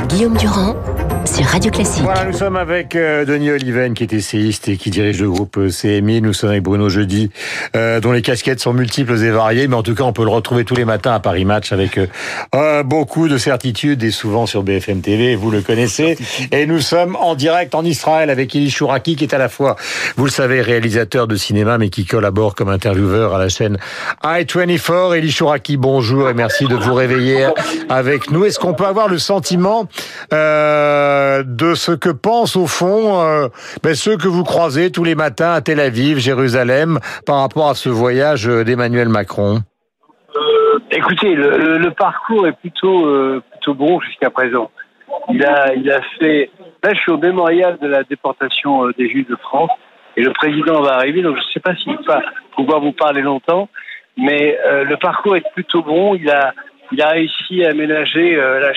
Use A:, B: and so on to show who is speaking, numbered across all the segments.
A: Guillaume Durand Radio Classique.
B: Voilà, nous sommes avec euh, Denis Oliven, qui est essayiste et qui dirige le groupe euh, CMI. Nous sommes avec Bruno Jeudi, euh, dont les casquettes sont multiples et variées, mais en tout cas, on peut le retrouver tous les matins à Paris Match avec euh, beaucoup de certitude et souvent sur BFM TV, vous le connaissez. Et nous sommes en direct en Israël avec Eli Chouraki, qui est à la fois, vous le savez, réalisateur de cinéma, mais qui collabore comme intervieweur à la chaîne i24. Eli Chouraki, bonjour et merci de vous réveiller avec nous. Est-ce qu'on peut avoir le sentiment euh, de ce que pensent au fond euh, ben, ceux que vous croisez tous les matins à Tel Aviv, Jérusalem, par rapport à ce voyage d'Emmanuel Macron
C: euh, Écoutez, le, parcours est plutôt euh, plutôt bon jusqu'à présent. Il a il a fait. Là, je suis au mémorial de la déportation euh, des Juifs de France et le président va arriver, donc je ne sais pas s'il va pouvoir vous parler longtemps, mais euh, le parcours est plutôt bon. Il a il a réussi à aménager euh, la.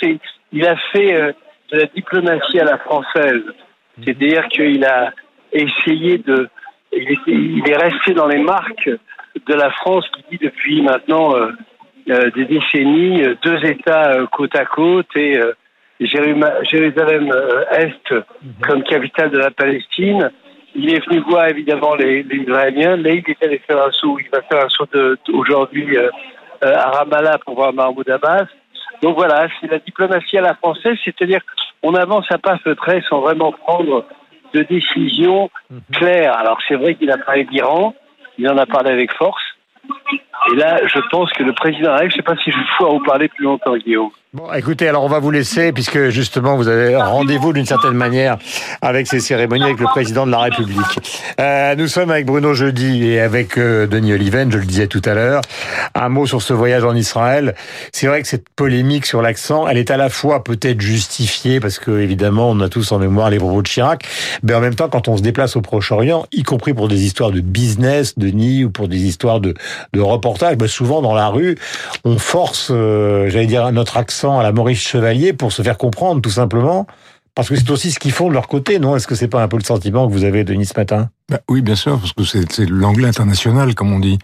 C: C'est il a fait euh, de la diplomatie à la française. C'est-à-dire qu'il a essayé de. Il, est resté dans les marques de la France qui dit depuis maintenant euh, euh, des décennies euh, deux États côte à côte et Jérusalem-Est comme capitale de la Palestine. Il est venu voir évidemment les, les Israéliens, mais il est allé faire un saut. Il va faire un saut aujourd'hui à Ramallah pour voir Mahmoud Abbas. Donc voilà, c'est la diplomatie à la française, c'est-à-dire qu'on avance à pas feutrés sans vraiment prendre de décisions claires. Alors c'est vrai qu'il a parlé d'Iran, il en a parlé avec force. Et là, je pense que le président arrive. Je ne sais pas si je vais pouvoir vous parler plus longtemps, Guillaume.
B: Bon, écoutez, alors on va vous laisser, puisque justement vous avez rendez-vous d'une certaine manière avec ces cérémonies avec le président de la République. Euh, nous sommes avec Bruno Jeudi et avec euh, Denis Oliven, je le disais tout à l'heure. Un mot sur ce voyage en Israël. C'est vrai que cette polémique sur l'accent, elle est à la fois peut-être justifiée, parce que évidemment on a tous en mémoire les propos de Chirac, mais en même temps quand on se déplace au Proche-Orient, y compris pour des histoires de business, Denis, ou pour des histoires de, de reportage, ben souvent dans la rue, on force, euh, j'allais dire, notre accent à la Maurice Chevalier pour se faire comprendre, tout simplement parce que c'est aussi ce qu'ils font de leur côté, non? Est-ce que c'est pas un peu le sentiment que vous avez, Denis, ce matin?
D: Bah Oui, bien sûr, parce que c'est l'anglais international, comme on dit.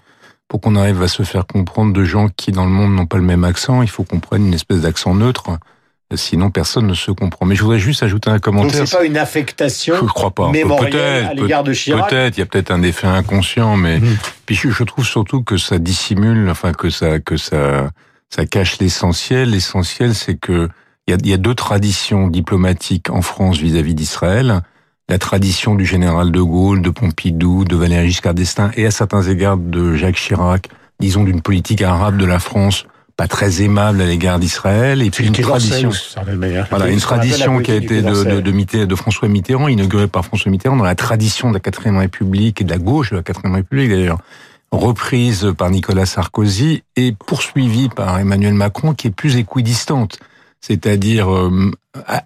D: Pour qu'on arrive à se faire comprendre de gens qui, dans le monde, n'ont pas le même accent, il faut qu'on prenne une espèce d'accent neutre. Sinon, personne ne se comprend. Mais je voudrais juste ajouter un commentaire.
B: Donc, c'est pas une affectation
D: je crois pas.
B: mémorielle à l'égard de Chirac?
D: Peut-être, il y a peut-être un effet inconscient, mais mmh. puis je, je, trouve surtout que ça dissimule, enfin que ça que ça ça cache l'essentiel. L'essentiel, c'est que il y a, y a, deux traditions diplomatiques en France vis-à-vis d'Israël. La tradition du général de Gaulle, de Pompidou, de Valéry Giscard d'Estaing et à certains égards de Jacques Chirac, disons d'une politique arabe de la France pas très aimable à l'égard d'Israël et puis une tradition voilà une tradition qui a été de, de, de, de, François Mitterrand inaugurée par François Mitterrand dans la tradition de la quatrième République et de la gauche de la quatrième République d'ailleurs reprise par Nicolas Sarkozy et poursuivie par Emmanuel Macron, qui est plus équidistante. C'est-à-dire euh,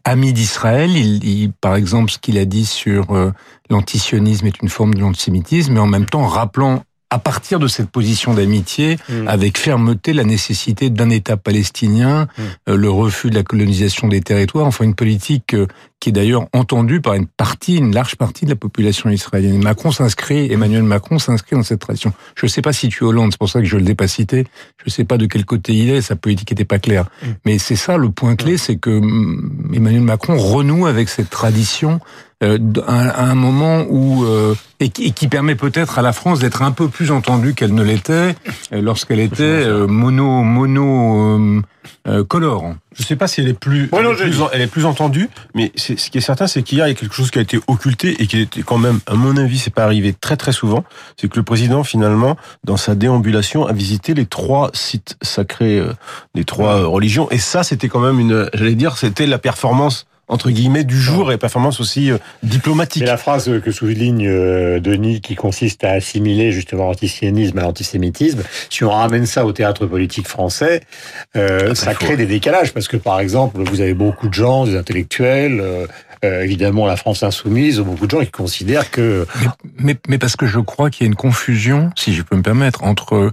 D: ami d'Israël, il, il, par exemple, ce qu'il a dit sur euh, l'antisionisme est une forme de l'antisémitisme, mais en même temps rappelant à partir de cette position d'amitié, mmh. avec fermeté, la nécessité d'un État palestinien, mmh. euh, le refus de la colonisation des territoires, enfin une politique euh, qui est d'ailleurs entendue par une partie, une large partie de la population israélienne. Macron s'inscrit, Emmanuel Macron s'inscrit dans cette tradition. Je ne sais pas si tu es Hollande, c'est pour ça que je ne l'ai pas cité. Je ne sais pas de quel côté il est, sa politique n'était pas claire. Mmh. Mais c'est ça le point clé, c'est que mm, Emmanuel Macron renoue avec cette tradition euh, à un moment où euh, et, qui, et qui permet peut-être à la France d'être un peu plus entendue qu'elle ne l'était euh, lorsqu'elle était euh, mono mono euh, colore.
E: Je ne sais pas si elle est plus,
B: ouais, non,
E: elle, est plus elle est plus entendue, mais ce qui est certain, c'est qu'hier il y a quelque chose qui a été occulté et qui était quand même, à mon avis, c'est pas arrivé très très souvent. C'est que le président finalement, dans sa déambulation, a visité les trois sites sacrés des trois religions, et ça, c'était quand même une, j'allais dire, c'était la performance entre guillemets du jour et performance aussi euh, diplomatique.
B: C'est la phrase que souligne euh, Denis qui consiste à assimiler justement l'antisionisme à l'antisémitisme. Si on ramène ça au théâtre politique français, euh, ça crée des décalages parce que par exemple, vous avez beaucoup de gens, des intellectuels, euh, euh, évidemment la France insoumise, beaucoup de gens qui considèrent que...
D: Mais, mais, mais parce que je crois qu'il y a une confusion, si je peux me permettre, entre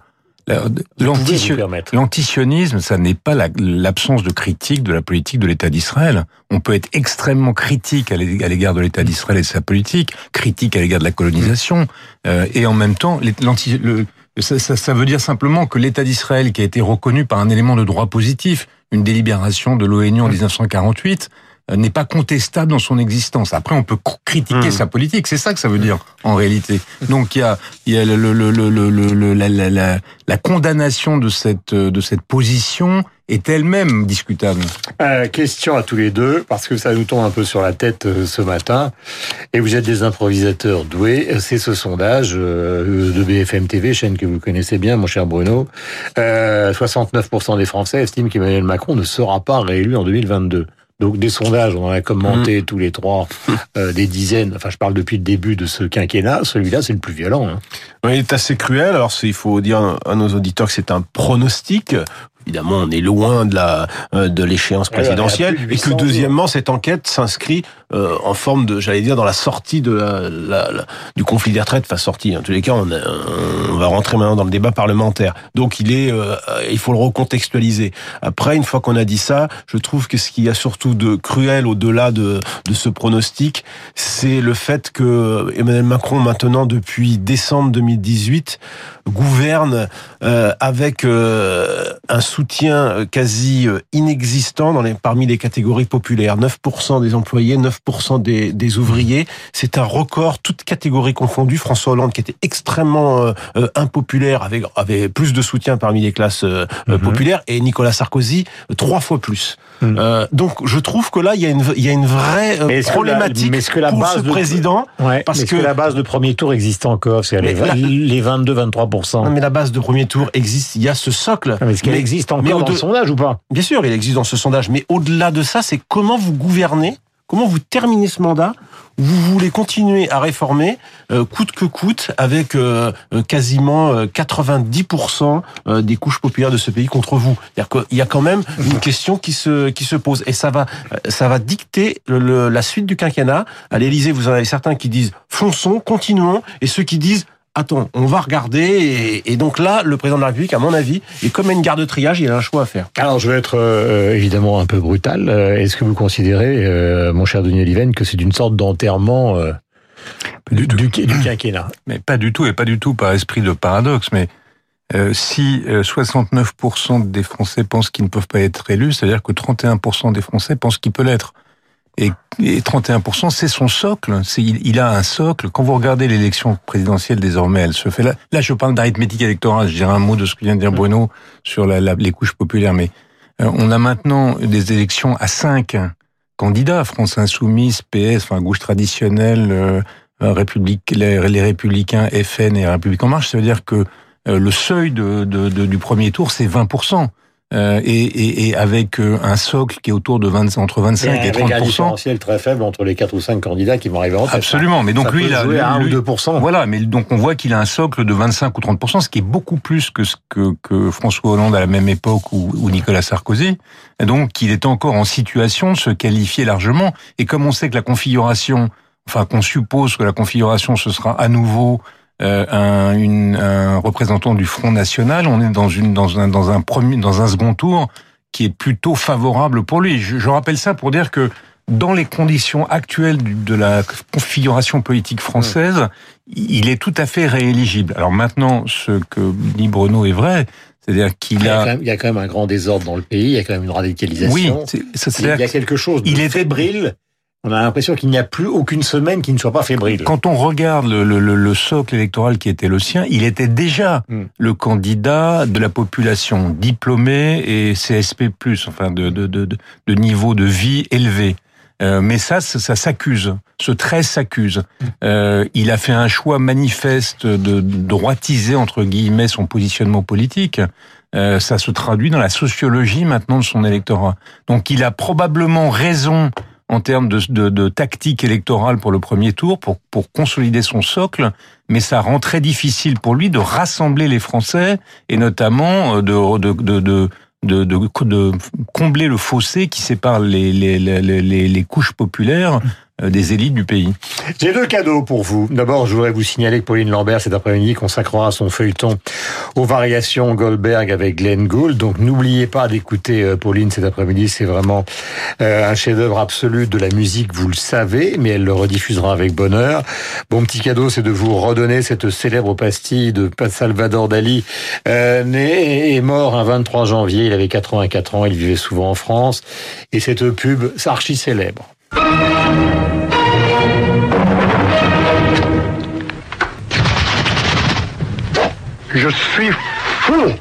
D: L'antisionisme, ça n'est pas l'absence de critique de la politique de l'État d'Israël. On peut être extrêmement critique à l'égard de l'État d'Israël et de sa politique, critique à l'égard de la colonisation, euh, et en même temps, ça, ça, ça veut dire simplement que l'État d'Israël, qui a été reconnu par un élément de droit positif, une délibération de l'ONU en 1948 euh, n'est pas contestable dans son existence. Après, on peut critiquer
E: Mmh.
D: sa politique, c'est ça que ça veut dire en réalité. Donc il y a, il y a le, le, le, le, le- le- la, la, la, la condamnation de cette de cette position est elle-même discutable.
B: Euh, question à tous les deux, parce que ça nous tombe un peu sur la tête euh, ce matin, et vous êtes des improvisateurs doués. C'est ce sondage euh, de BFM TV, chaîne que vous connaissez bien, mon cher Bruno. Euh, 69% des Français estiment qu'Emmanuel Macron ne sera pas réélu en 2022. Donc des sondages, on en a commenté tous les trois, euh, des dizaines. Enfin, je parle depuis le début de ce quinquennat. Celui-là, c'est le plus violent. Hein.
E: Oui, il est assez cruel. Alors, il faut dire à nos auditeurs que c'est un pronostic. Évidemment, on est loin de la euh, de l'échéance présidentielle et que
B: 800
E: deuxièmement, cette enquête s'inscrit euh, en forme de, j'allais dire, dans la sortie de la, la- la- du conflit des retraites. Enfin, sortie. En tous les cas, on, a- on va rentrer maintenant dans le débat parlementaire. Donc, il est, euh, il faut le recontextualiser. Après, une fois qu'on a dit ça, je trouve que ce qu'il y a surtout de cruel au-delà de de ce pronostic, c'est le fait que Emmanuel Macron, maintenant depuis décembre 2018, gouverne euh, avec euh, un soutien quasi euh, inexistant dans les, parmi les catégories populaires. 9% des employés, 9% des, des ouvriers. C'est un record, toutes catégories confondues. François Hollande, qui était extrêmement euh, euh, impopulaire, avait, avait plus de soutien parmi les classes euh, euh,
B: Mhm.
E: populaires, et Nicolas Sarkozy, euh, trois fois plus.
B: Mhm.
E: Euh, donc, je trouve que là, il y a une, il y a une vraie euh,
B: Mais est-ce que la-
E: problématique
B: mais est-ce que la
E: pour
B: base
E: ce
B: de-
E: président.
B: Ouais,
E: Parce que-
B: que, la base de premier tour existe encore, les,
E: la-
B: les 22-23%.
E: Non, mais la base de premier tour existe. Il y a ce socle.
B: Ah, Mais- existe
E: mais
B: encore
E: au
B: dans le sondage ou pas
E: Bien sûr, il existe dans ce sondage, mais au-delà de ça, c'est comment vous gouvernez, comment vous terminez ce mandat, vous voulez continuer à réformer, euh, coûte que coûte, avec euh, euh, quasiment euh, 90% euh, des couches populaires de ce pays contre vous. C'est-à-dire qu'il y a quand même une question qui se qui se pose, et ça va ça va dicter le- le- la suite du quinquennat. À l'Élysée, vous en avez certains qui disent fonçons, continuons, et ceux qui disent Attends, on va regarder et, et donc là, le président de la République, à mon avis, est comme une garde de triage, il a un choix à faire.
B: Alors, je vais être euh, évidemment un peu brutal. Euh, Est-ce que vous considérez, euh, mon cher Denis Oliven, que c'est une sorte d'enterrement euh, du, du, du quinquennat?
D: Mais pas du tout, et pas du tout par esprit de paradoxe, mais euh, si euh, 69% des Français pensent qu'ils ne peuvent pas être élus, c'est-à-dire que 31% des Français pensent qu'ils peuvent l'être. Et, et 31%, c'est son socle. Il, il a un socle. Quand vous regardez l'élection présidentielle désormais, elle se fait là. Là, je parle d'arithmétique électorale. Je dirais un mot de ce que vient de dire Bruno sur la, la- les couches populaires. Mais euh, on a maintenant des élections à cinq candidats France Insoumise, PS, enfin gauche traditionnelle. euh, euh, République, les, les Républicains, FN et République en marche, ça veut dire que euh, le seuil de, de- de- du premier tour, c'est 20%. Euh, et, et, et avec euh, un socle qui est autour de 20, entre 25 et,
B: un
D: 30%.
B: différentiel très faible entre les 4 ou 5 candidats qui vont arriver en tête.
D: Absolument. Mais donc
B: Ça
D: lui, il a
B: à 1
D: lui-
B: ou 2%.
D: voilà, mais donc on voit qu'il a un socle de 25 ou 30 ce qui est beaucoup plus que ce que, que François Hollande à la même époque ou, ou Nicolas Sarkozy. Et donc il est encore en situation de se qualifier largement. Et comme on sait que la configuration, enfin qu'on suppose que la configuration ce sera à nouveau euh, un, une- un représentant du Front National, on est dans une dans un dans un premier dans un second tour qui est plutôt favorable pour lui. Je, je rappelle ça pour dire que dans les conditions actuelles de la configuration politique française, il est tout à fait rééligible. Alors maintenant, ce que dit Bruno est vrai, c'est-à-dire
B: Il
D: qu'il
B: y, a il y a quand même un grand désordre dans le pays, il y a quand même une radicalisation.
D: Oui, c'est- c'est-
B: il y a
D: c'est-à-dire
B: quelque chose de
D: il est-
B: fébrile. On a l'impression qu'il n'y a plus aucune semaine qui ne soit pas fébrile.
D: Quand on regarde le, le- le- le socle électoral qui était le sien, il était déjà
B: Hmm.
D: le candidat de la population diplômée et CSP+, enfin de, de, de, de- de niveau de vie élevé. Euh, mais ça, ça, ça s'accuse. Ce trait s'accuse. Euh, il a fait un choix manifeste de droitiser entre guillemets son positionnement politique. Euh, ça se traduit dans la sociologie maintenant de son électorat. Donc, il a probablement raison en termes de, tactique électorale pour le premier tour, pour, consolider son socle, mais ça rend très difficile pour lui de rassembler les Français et notamment euh, de, combler le fossé qui sépare les, couches populaires des élites du pays.
B: J'ai deux cadeaux pour vous. D'abord, je voudrais vous signaler que Pauline Lambert, cet après-midi, consacrera son feuilleton aux variations Goldberg avec Glenn Gould. Donc n'oubliez pas d'écouter euh, Pauline cet après-midi. C'est vraiment euh, un chef-d'œuvre absolu de la musique, vous le savez, mais elle le rediffusera avec bonheur. Bon petit cadeau, c'est de vous redonner cette célèbre pastille de Salvador Dali, euh, né et mort un 23 janvier. Il avait 84 ans, il vivait souvent en France. Et cette pub, archi célèbre.
F: Je suis fou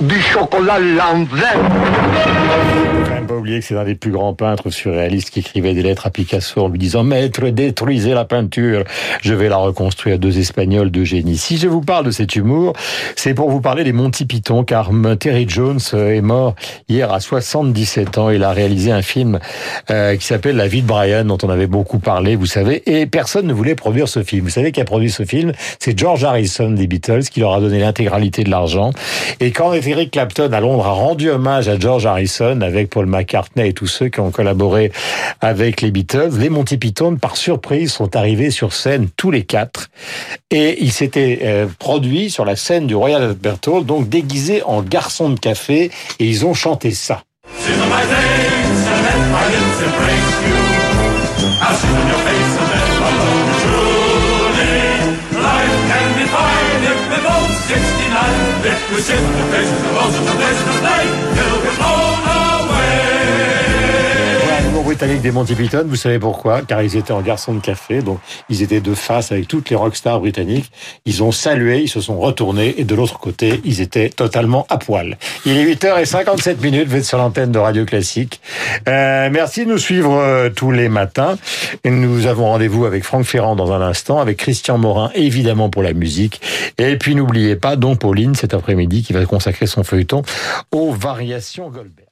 F: du chocolat l'envers.
B: Même pas oublier que c'est un des plus grands peintres surréalistes qui écrivait des lettres à Picasso en lui disant Maître, détruisez la peinture, je vais la reconstruire. Deux Espagnols de génie. Si je vous parle de cet humour, c'est pour vous parler des Monty Python, car Terry Jones est mort hier à 77 ans. Il a réalisé un film euh, qui s'appelle La vie de Brian, dont on avait beaucoup parlé, vous savez, et personne ne voulait produire ce film. Vous savez qui a produit ce film? C'est George Harrison des Beatles, qui leur a donné l'intégralité de l'argent. Et quand Eric Clapton à Londres a rendu hommage à George Harrison avec Paul McCartney et tous ceux qui ont collaboré avec les Beatles. Les Monty Python, par surprise, sont arrivés sur scène tous les quatre et ils s'étaient euh, produits sur la scène du Royal Albert Hall, donc déguisés en garçons de café et ils ont chanté ça. Britannique des Monty Python, vous savez pourquoi? Car ils étaient en garçon de café, donc ils étaient de face avec toutes les rockstars britanniques. Ils ont salué, ils se sont retournés, et de l'autre côté, ils étaient totalement à poil. Il est 8h57 minutes, vous êtes sur l'antenne de Radio Classique. Euh, merci de nous suivre euh, tous les matins. Nous avons rendez-vous avec Franck Ferrand dans un instant, avec Christian Morin, évidemment pour la musique. Et puis n'oubliez pas, Don Pauline, cet après-midi, qui va consacrer son feuilleton aux variations Goldberg.